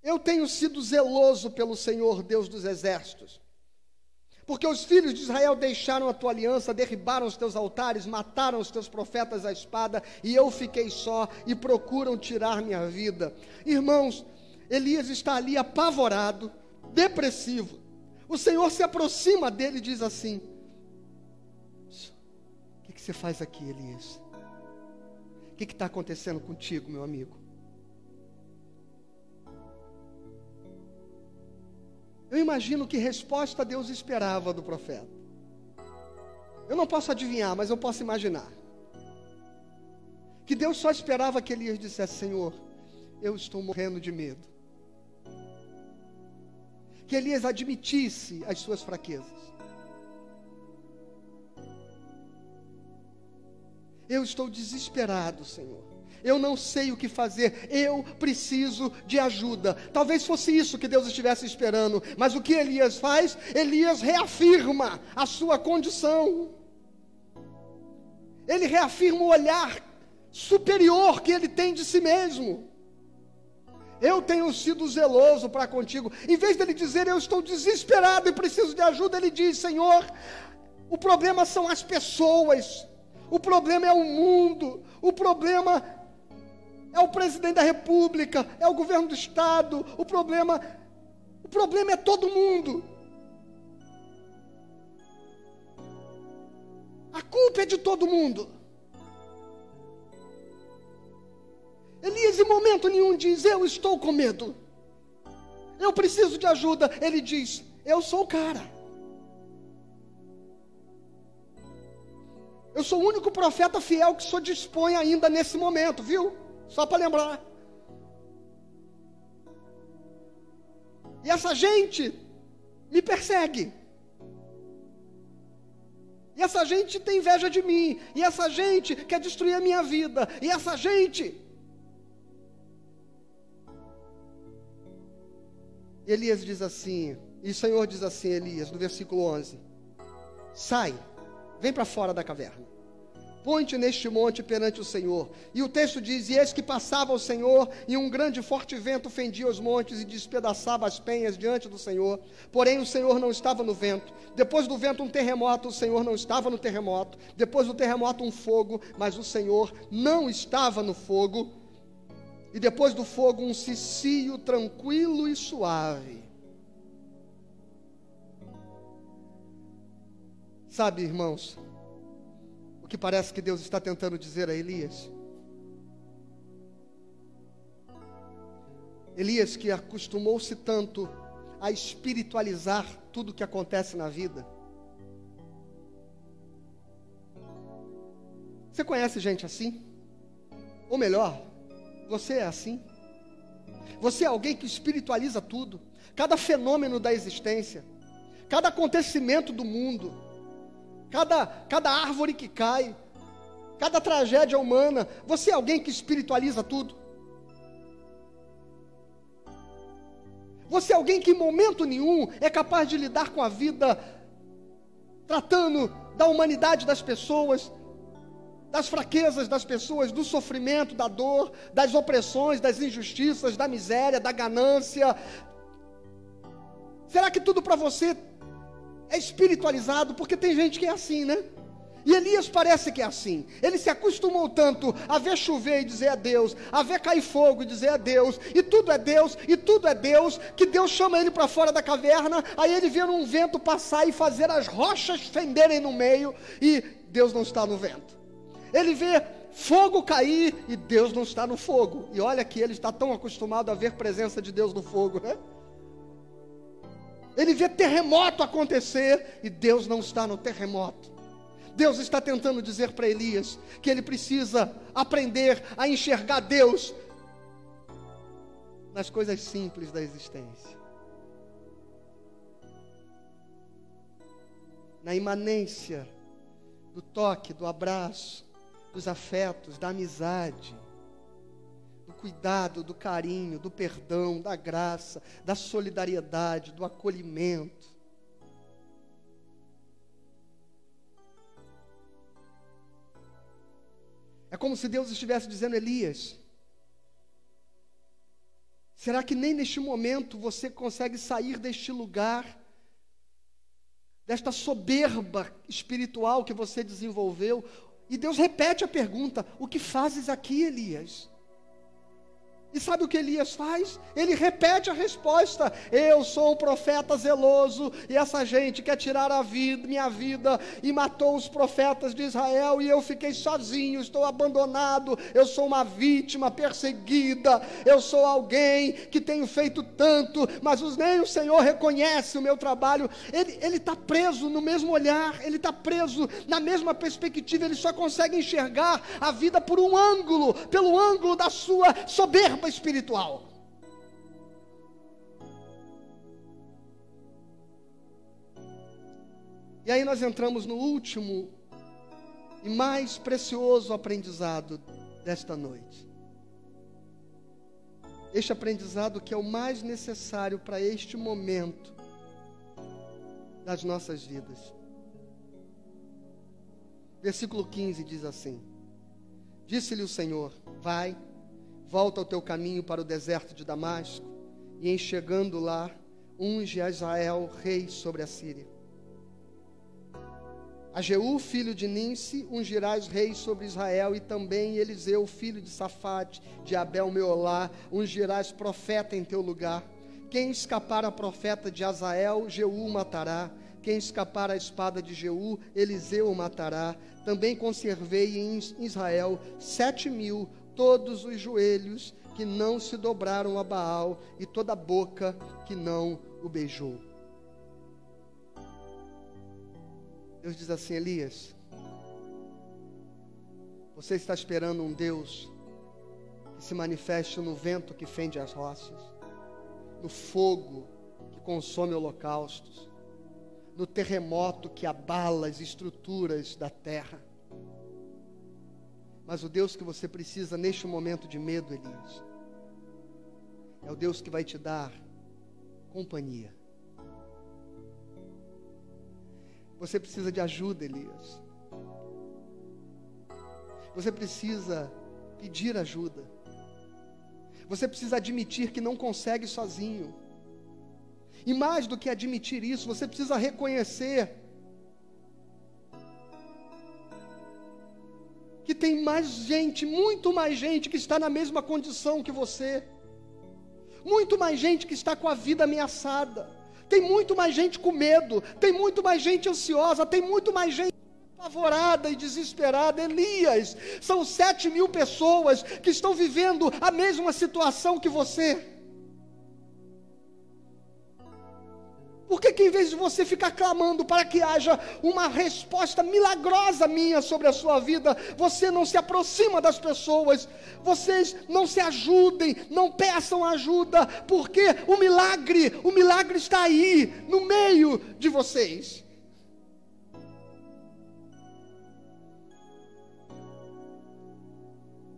Eu tenho sido zeloso pelo Senhor, Deus dos exércitos, porque os filhos de Israel deixaram a tua aliança, derribaram os teus altares, mataram os teus profetas à espada, e eu fiquei só e procuram tirar minha vida. Irmãos, Elias está ali apavorado, depressivo. O Senhor se aproxima dele e diz assim: O que, que você faz aqui, Elias? O que está acontecendo contigo, meu amigo? Eu imagino que resposta Deus esperava do profeta. Eu não posso adivinhar, mas eu posso imaginar. Que Deus só esperava que Elias dissesse: Senhor, eu estou morrendo de medo que Elias admitisse as suas fraquezas. Eu estou desesperado, Senhor. Eu não sei o que fazer. Eu preciso de ajuda. Talvez fosse isso que Deus estivesse esperando. Mas o que Elias faz? Elias reafirma a sua condição. Ele reafirma o olhar superior que ele tem de si mesmo. Eu tenho sido zeloso para contigo. Em vez dele dizer, eu estou desesperado e preciso de ajuda, ele diz, Senhor, o problema são as pessoas, o problema é o mundo, o problema é o presidente da república, é o governo do estado, o problema, o problema é todo mundo. A culpa é de todo mundo. Elias, em momento nenhum, diz: Eu estou com medo. Eu preciso de ajuda. Ele diz: Eu sou o cara. Eu sou o único profeta fiel que só dispõe ainda nesse momento, viu? Só para lembrar. E essa gente me persegue. E essa gente tem inveja de mim. E essa gente quer destruir a minha vida. E essa gente Elias diz assim, e o Senhor diz assim, Elias, no versículo 11: Sai, vem para fora da caverna, Ponte neste monte perante o Senhor. E o texto diz: E eis que passava o Senhor, e um grande forte vento fendia os montes e despedaçava as penhas diante do Senhor. Porém, o Senhor não estava no vento. Depois do vento, um terremoto, o Senhor não estava no terremoto. Depois do terremoto, um fogo, mas o Senhor não estava no fogo. E depois do fogo, um cicio tranquilo e suave. Sabe, irmãos, o que parece que Deus está tentando dizer a Elias. Elias que acostumou-se tanto a espiritualizar tudo o que acontece na vida. Você conhece gente assim? Ou melhor, você é assim? Você é alguém que espiritualiza tudo, cada fenômeno da existência, cada acontecimento do mundo cada, cada árvore que cai, cada tragédia humana. Você é alguém que espiritualiza tudo? Você é alguém que em momento nenhum é capaz de lidar com a vida, tratando da humanidade das pessoas, das fraquezas das pessoas, do sofrimento, da dor, das opressões, das injustiças, da miséria, da ganância. Será que tudo para você é espiritualizado, porque tem gente que é assim, né? E Elias parece que é assim. Ele se acostumou tanto a ver chover e dizer a Deus, a ver cair fogo e dizer a Deus, e tudo é Deus, e tudo é Deus, que Deus chama ele para fora da caverna, aí ele vê um vento passar e fazer as rochas fenderem no meio, e Deus não está no vento. Ele vê fogo cair e Deus não está no fogo. E olha que ele está tão acostumado a ver presença de Deus no fogo, né? Ele vê terremoto acontecer e Deus não está no terremoto. Deus está tentando dizer para Elias que ele precisa aprender a enxergar Deus nas coisas simples da existência. Na imanência do toque, do abraço, dos afetos, da amizade cuidado, do carinho, do perdão, da graça, da solidariedade, do acolhimento. É como se Deus estivesse dizendo, Elias, será que nem neste momento você consegue sair deste lugar, desta soberba espiritual que você desenvolveu? E Deus repete a pergunta: O que fazes aqui, Elias? E sabe o que Elias faz? Ele repete a resposta: Eu sou um profeta zeloso, e essa gente quer tirar a vida, minha vida, e matou os profetas de Israel, e eu fiquei sozinho, estou abandonado, eu sou uma vítima perseguida, eu sou alguém que tenho feito tanto, mas nem o Senhor reconhece o meu trabalho. Ele está preso no mesmo olhar, ele está preso na mesma perspectiva, ele só consegue enxergar a vida por um ângulo, pelo ângulo da sua soberba soberba espiritual. E aí nós entramos no último e mais precioso aprendizado desta noite. Este aprendizado que é o mais necessário para este momento das nossas vidas. Versículo 15 diz assim: Disse-lhe o Senhor: Vai Volta ao teu caminho para o deserto de Damasco, e em chegando lá, unge a Israel rei sobre a Síria. A Jeú, filho de Ninse, ungirás rei sobre Israel, e também Eliseu, filho de Safate, de Abel Meolá, ungirás profeta em teu lugar. Quem escapar a profeta de Azael, Jeú matará. Quem escapar a espada de Jeú, Eliseu o matará. Também conservei em Israel sete mil todos os joelhos que não se dobraram a Baal e toda a boca que não o beijou. Deus diz assim: Elias, você está esperando um Deus que se manifeste no vento que fende as rochas, no fogo que consome holocaustos, no terremoto que abala as estruturas da terra. Mas o Deus que você precisa neste momento de medo, Elias, é o Deus que vai te dar companhia. Você precisa de ajuda, Elias. Você precisa pedir ajuda. Você precisa admitir que não consegue sozinho. E mais do que admitir isso, você precisa reconhecer que tem mais gente, muito mais gente que está na mesma condição que você. Muito mais gente que está com a vida ameaçada. Tem muito mais gente com medo. Tem muito mais gente ansiosa. Tem muito mais gente apavorada e desesperada. Elias, são sete mil pessoas que estão vivendo a mesma situação que você. Por que, que em vez de você ficar clamando para que haja uma resposta milagrosa minha sobre a sua vida, você não se aproxima das pessoas, vocês não se ajudem, não peçam ajuda, porque o milagre, o milagre está aí, no meio de vocês.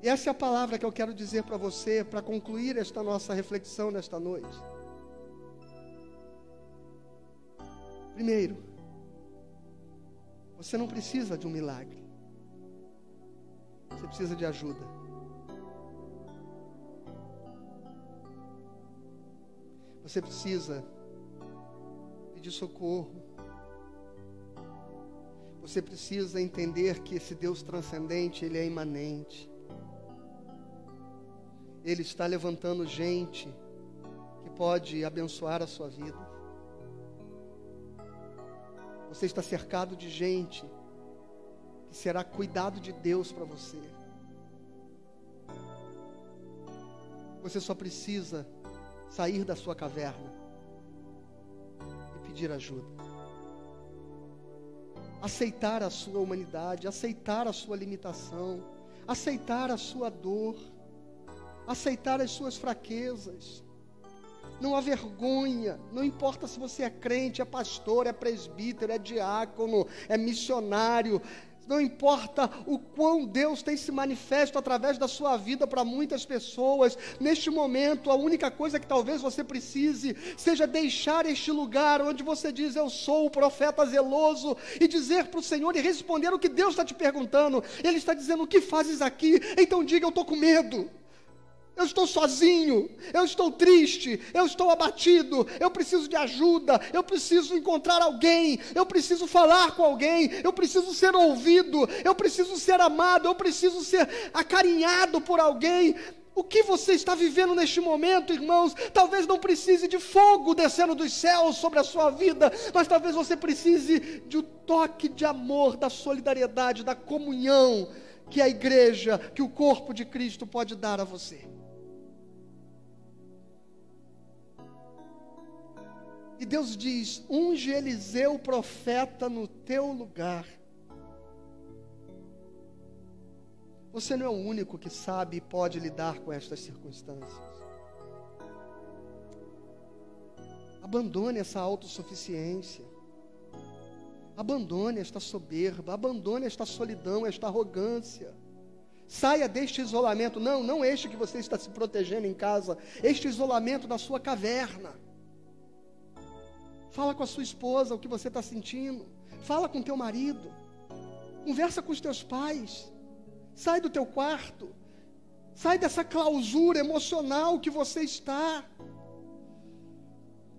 E essa é a palavra que eu quero dizer para você, para concluir esta nossa reflexão nesta noite. Primeiro, você não precisa de um milagre. Você precisa de ajuda. Você precisa pedir socorro. Você precisa entender que esse Deus transcendente, ele é imanente. Ele está levantando gente que pode abençoar a sua vida. Você está cercado de gente que será cuidado de Deus para você. Você só precisa sair da sua caverna e pedir ajuda. Aceitar a sua humanidade, aceitar a sua limitação, aceitar a sua dor, aceitar as suas fraquezas não há vergonha, não importa se você é crente, é pastor, é presbítero, é diácono, é missionário, não importa o quão Deus tem se manifesto através da sua vida para muitas pessoas, neste momento, a única coisa que talvez você precise seja deixar este lugar onde você diz: Eu sou o profeta zeloso, e dizer para o Senhor e responder o que Deus está te perguntando. Ele está dizendo: O que fazes aqui? Então diga: Eu estou com medo. Eu estou sozinho, eu estou triste, eu estou abatido, eu preciso de ajuda, eu preciso encontrar alguém, eu preciso falar com alguém, eu preciso ser ouvido, eu preciso ser amado, eu preciso ser acarinhado por alguém. O que você está vivendo neste momento, irmãos? Talvez não precise de fogo descendo dos céus sobre a sua vida, mas talvez você precise de um toque de amor, da solidariedade, da comunhão que a igreja, que o corpo de Cristo pode dar a você. E Deus diz: unge Eliseu profeta no teu lugar. Você não é o único que sabe e pode lidar com estas circunstâncias. Abandone essa autossuficiência. Abandone esta soberba, abandone esta solidão, esta arrogância. Saia deste isolamento, não, não este que você está se protegendo em casa, este isolamento da sua caverna. Fala com a sua esposa o que você está sentindo. Fala com teu marido. Conversa com os teus pais. Sai do teu quarto. Sai dessa clausura emocional que você está.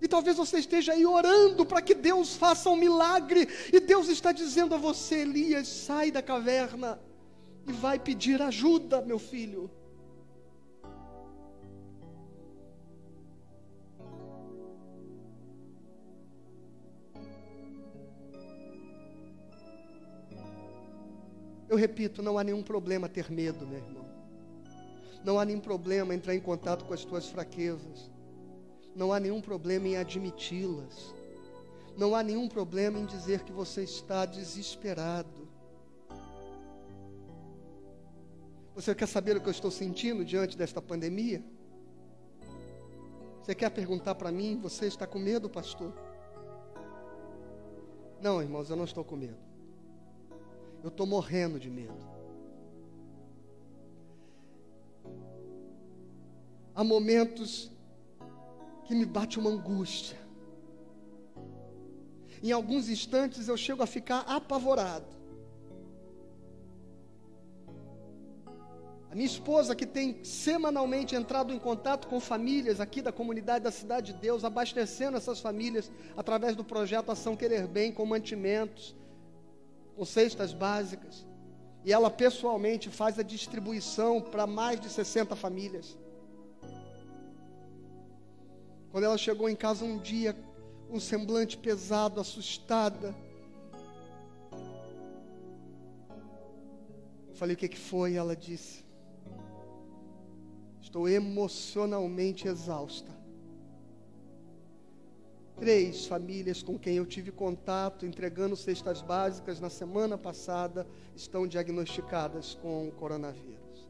E talvez você esteja aí orando para que Deus faça um milagre. E Deus está dizendo a você, Elias, sai da caverna e vai pedir ajuda, meu filho. Eu repito, não há nenhum problema ter medo, meu irmão. Não há nenhum problema entrar em contato com as tuas fraquezas. Não há nenhum problema em admiti-las. Não há nenhum problema em dizer que você está desesperado. Você quer saber o que eu estou sentindo diante desta pandemia? Você quer perguntar para mim, você está com medo, pastor? Não, irmãos, eu não estou com medo. Eu estou morrendo de medo. Há momentos que me bate uma angústia. Em alguns instantes eu chego a ficar apavorado. A minha esposa, que tem semanalmente entrado em contato com famílias aqui da comunidade da Cidade de Deus, abastecendo essas famílias através do projeto Ação Querer Bem, com mantimentos, com cestas básicas. E ela pessoalmente faz a distribuição para mais de 60 famílias. Quando ela chegou em casa um dia, um semblante pesado, assustada, eu falei: O que, que foi? Ela disse: Estou emocionalmente exausta. Três famílias com quem eu tive contato entregando cestas básicas na semana passada estão diagnosticadas com o coronavírus.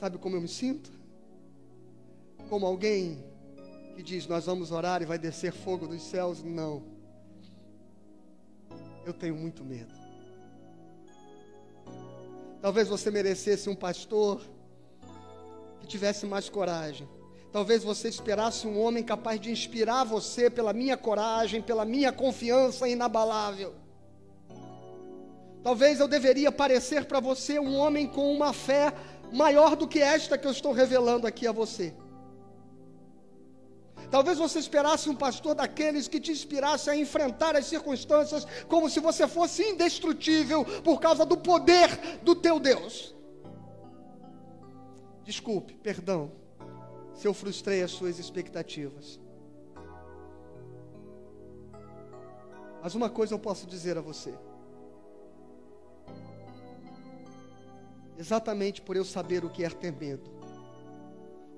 Sabe como eu me sinto? Como alguém que diz: Nós vamos orar e vai descer fogo dos céus? Não. Eu tenho muito medo. Talvez você merecesse um pastor tivesse mais coragem. Talvez você esperasse um homem capaz de inspirar você pela minha coragem, pela minha confiança inabalável. Talvez eu deveria parecer para você um homem com uma fé maior do que esta que eu estou revelando aqui a você. Talvez você esperasse um pastor daqueles que te inspirasse a enfrentar as circunstâncias como se você fosse indestrutível por causa do poder do teu Deus. Desculpe, perdão, se eu frustrei as suas expectativas. Mas uma coisa eu posso dizer a você. Exatamente por eu saber o que é ter medo,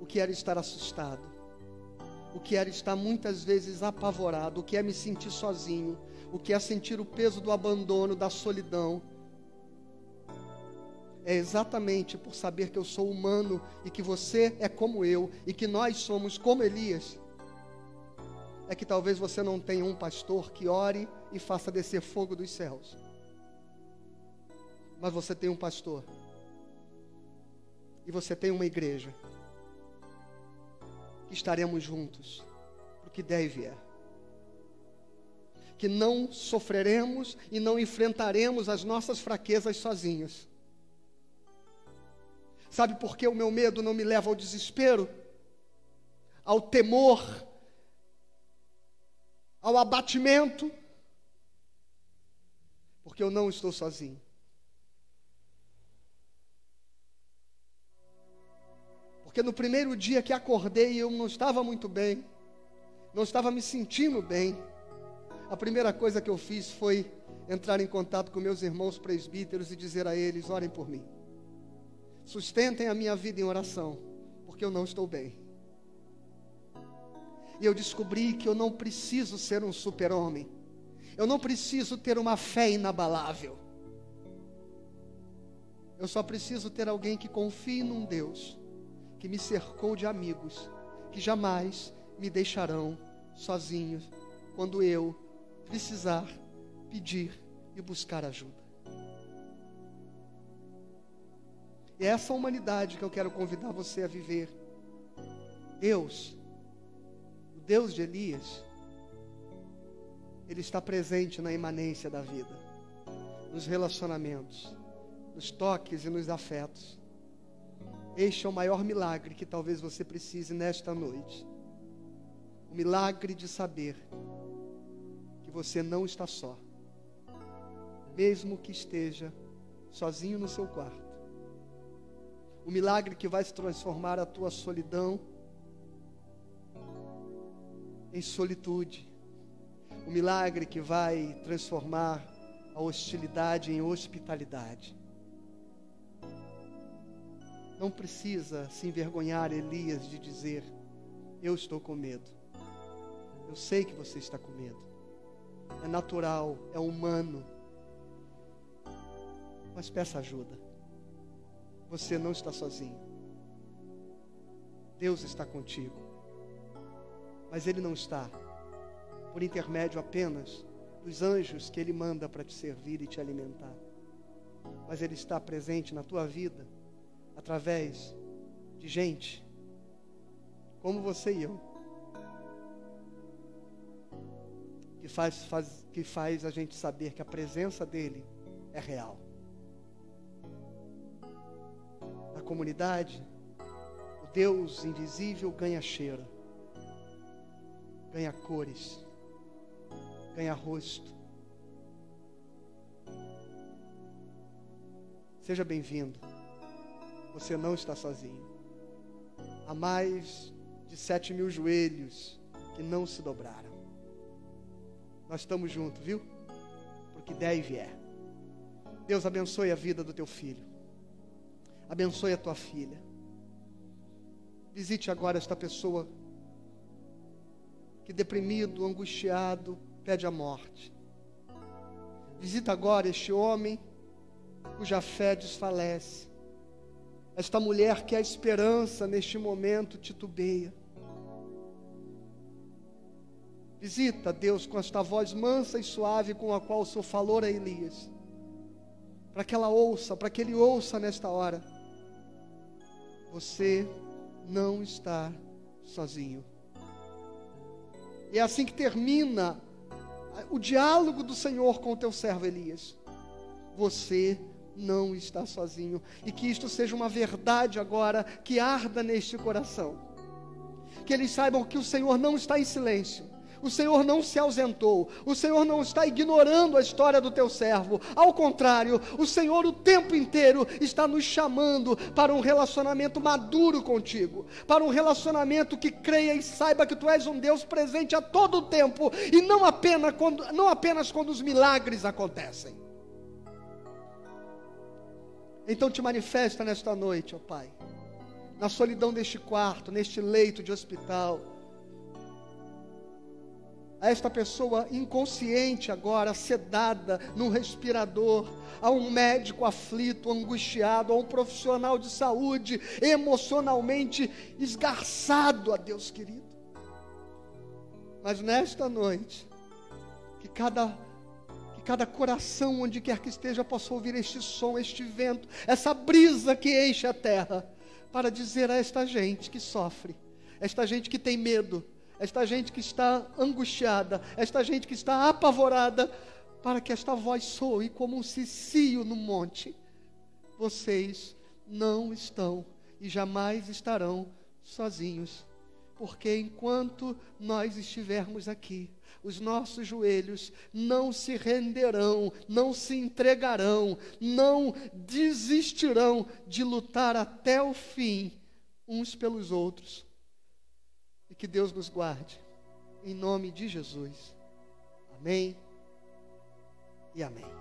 o que era estar assustado, o que era estar muitas vezes apavorado, o que é me sentir sozinho, o que é sentir o peso do abandono, da solidão. É exatamente por saber que eu sou humano e que você é como eu e que nós somos como Elias. É que talvez você não tenha um pastor que ore e faça descer fogo dos céus. Mas você tem um pastor e você tem uma igreja, que estaremos juntos para o que der e vier. Que não sofreremos e não enfrentaremos as nossas fraquezas sozinhos. Sabe por que o meu medo não me leva ao desespero? Ao temor? Ao abatimento? Porque eu não estou sozinho. Porque no primeiro dia que acordei, eu não estava muito bem, não estava me sentindo bem. A primeira coisa que eu fiz foi entrar em contato com meus irmãos presbíteros e dizer a eles: orem por mim. Sustentem a minha vida em oração, porque eu não estou bem. E eu descobri que eu não preciso ser um super-homem. Eu não preciso ter uma fé inabalável. Eu só preciso ter alguém que confie num Deus que me cercou de amigos que jamais me deixarão sozinho quando eu precisar pedir e buscar ajuda. É essa humanidade que eu quero convidar você a viver. Deus, o Deus de Elias, Ele está presente na imanência da vida, nos relacionamentos, nos toques e nos afetos. Este é o maior milagre que talvez você precise nesta noite. O milagre de saber que você não está só, mesmo que esteja sozinho no seu quarto. O milagre que vai transformar a tua solidão em solitude. O milagre que vai transformar a hostilidade em hospitalidade. Não precisa se envergonhar, Elias, de dizer: Eu estou com medo. Eu sei que você está com medo. É natural, é humano. Mas peça ajuda. Você não está sozinho. Deus está contigo. Mas Ele não está por intermédio apenas dos anjos que Ele manda para te servir e te alimentar. Mas Ele está presente na tua vida através de gente como você e eu, que faz, faz, que faz a gente saber que a presença dele é real. Comunidade, o Deus invisível ganha cheiro, ganha cores, ganha rosto. Seja bem-vindo. Você não está sozinho. Há mais de sete mil joelhos que não se dobraram. Nós estamos juntos, viu? Porque der e vier. Deus abençoe a vida do teu filho. Abençoe a tua filha. Visite agora esta pessoa que deprimido, angustiado, pede a morte. Visita agora este homem cuja fé desfalece. Esta mulher que a esperança neste momento titubeia. Visita, Deus, com esta voz mansa e suave com a qual o Senhor falou a Elias. Para que ela ouça, para que ele ouça nesta hora. Você não está sozinho. E é assim que termina o diálogo do Senhor com o teu servo Elias. Você não está sozinho. E que isto seja uma verdade agora que arda neste coração. Que eles saibam que o Senhor não está em silêncio o Senhor não se ausentou, o Senhor não está ignorando a história do teu servo. Ao contrário, o Senhor o tempo inteiro está nos chamando para um relacionamento maduro contigo, para um relacionamento que creia e saiba que tu és um Deus presente a todo o tempo e não apenas quando, não apenas quando os milagres acontecem. Então te manifesta nesta noite, ó Pai, na solidão deste quarto, neste leito de hospital a esta pessoa inconsciente agora, sedada num respirador, a um médico aflito, angustiado, a um profissional de saúde emocionalmente esgarçado, a Deus querido. Mas nesta noite, que cada cada coração onde quer que esteja possa ouvir este som, este vento, essa brisa que enche a terra, para dizer a esta gente que sofre, esta gente que tem medo, esta gente que está angustiada, esta gente que está apavorada, para que esta voz soe como um cicio no monte. Vocês não estão e jamais estarão sozinhos, porque enquanto nós estivermos aqui, os nossos joelhos não se renderão, não se entregarão, não desistirão de lutar até o fim uns pelos outros que Deus nos guarde. Em nome de Jesus. Amém e amém.